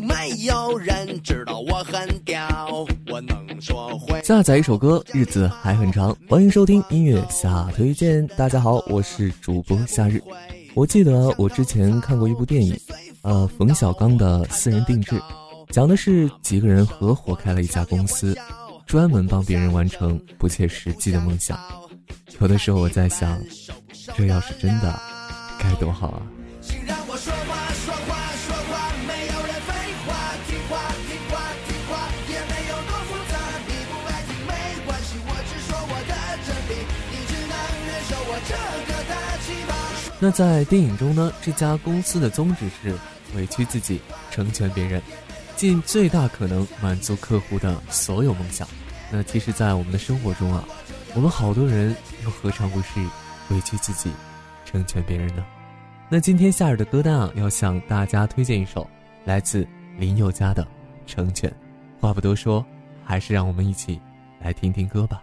没有人知道我很屌。我能说会下载一首歌，日子还很长。欢迎收听音乐下推荐。大家好，我是主播夏日。我记得我之前看过一部电影，呃，冯小刚的私人定制，讲的是几个人合伙开了一家公司，专门帮别人完成不切实际的梦想。有的时候我在想，这要是真的，该多好啊！那在电影中呢，这家公司的宗旨是委屈自己，成全别人，尽最大可能满足客户的所有梦想。那其实，在我们的生活中啊，我们好多人又何尝不是委屈自己，成全别人呢？那今天夏日的歌单啊，要向大家推荐一首来自林宥嘉的《成全》。话不多说，还是让我们一起来听听歌吧。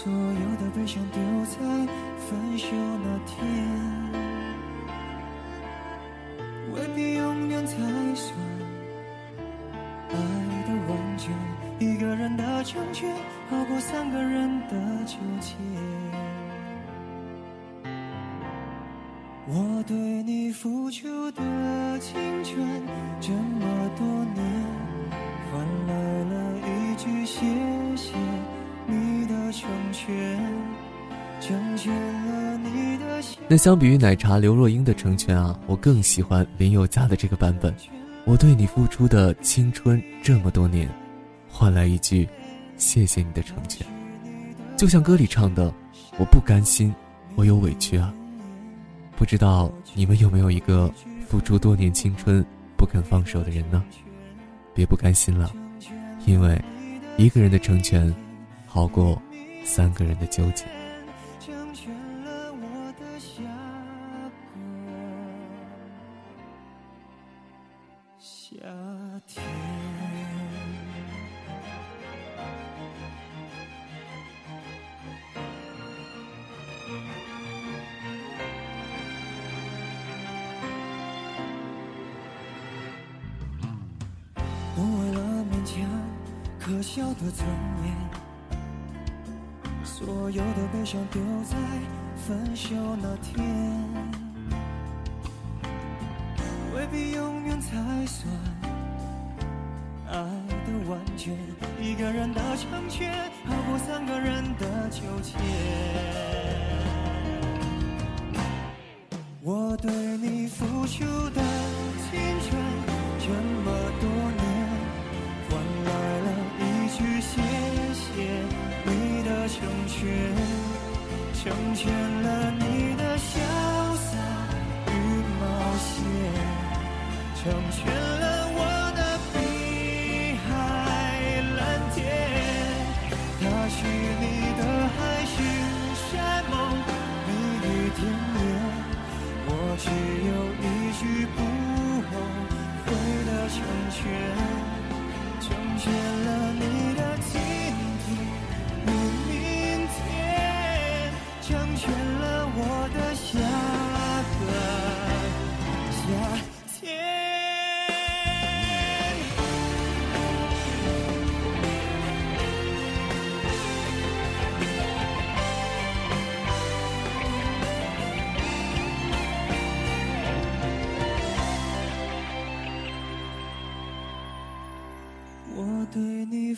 所有的悲伤丢在分手那天。那相比于奶茶刘若英的成全啊，我更喜欢林宥嘉的这个版本。我对你付出的青春这么多年，换来一句谢谢你的成全。就像歌里唱的，我不甘心，我有委屈啊。不知道你们有没有一个付出多年青春不肯放手的人呢？别不甘心了，因为一个人的成全，好过三个人的纠结。夏天。不为了勉强可笑的尊严，所有的悲伤丢在分手那天，才算爱的完全。一个人的成全，好过三个人的纠结。成全了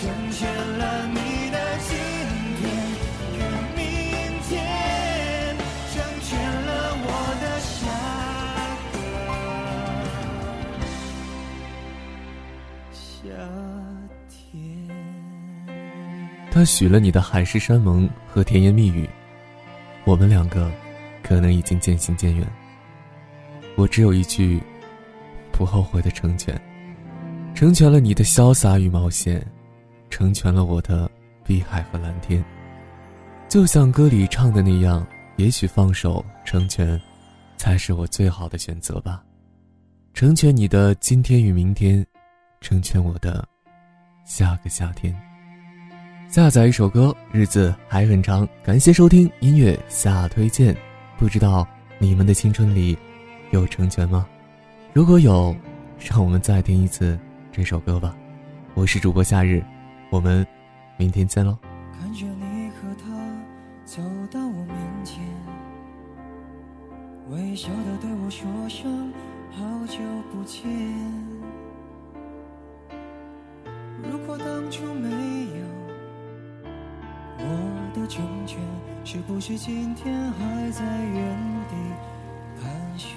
成全了你的今天与明天，成全了我的下个夏天。他许了你的海誓山盟和甜言蜜语，我们两个可能已经渐行渐远。我只有一句不后悔的成全，成全了你的潇洒与冒险，成全了我的碧海和蓝天。就像歌里唱的那样，也许放手成全，才是我最好的选择吧。成全你的今天与明天，成全我的下个夏天。下载一首歌，日子还很长。感谢收听音乐下推荐。不知道你们的青春里有成全吗？如果有，让我们再听一次这首歌吧。我是主播夏日，我们明天见喽。看着你和他走到我面前，微笑的对我说声好久不见。如果当初没有我的成全，是不是今天还在原地盘旋？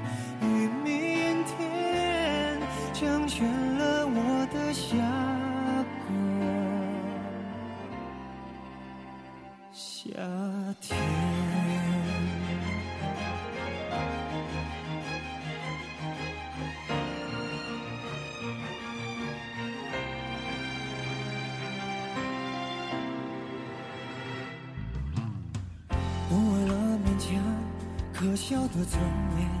成全了我的下个夏天。不为了勉强可笑的尊严。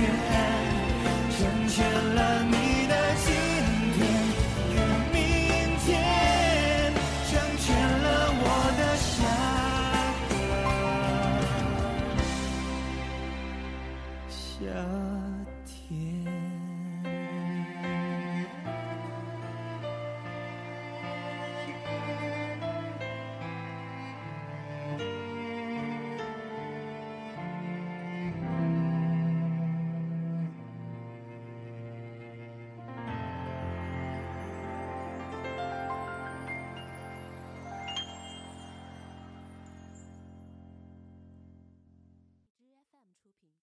全。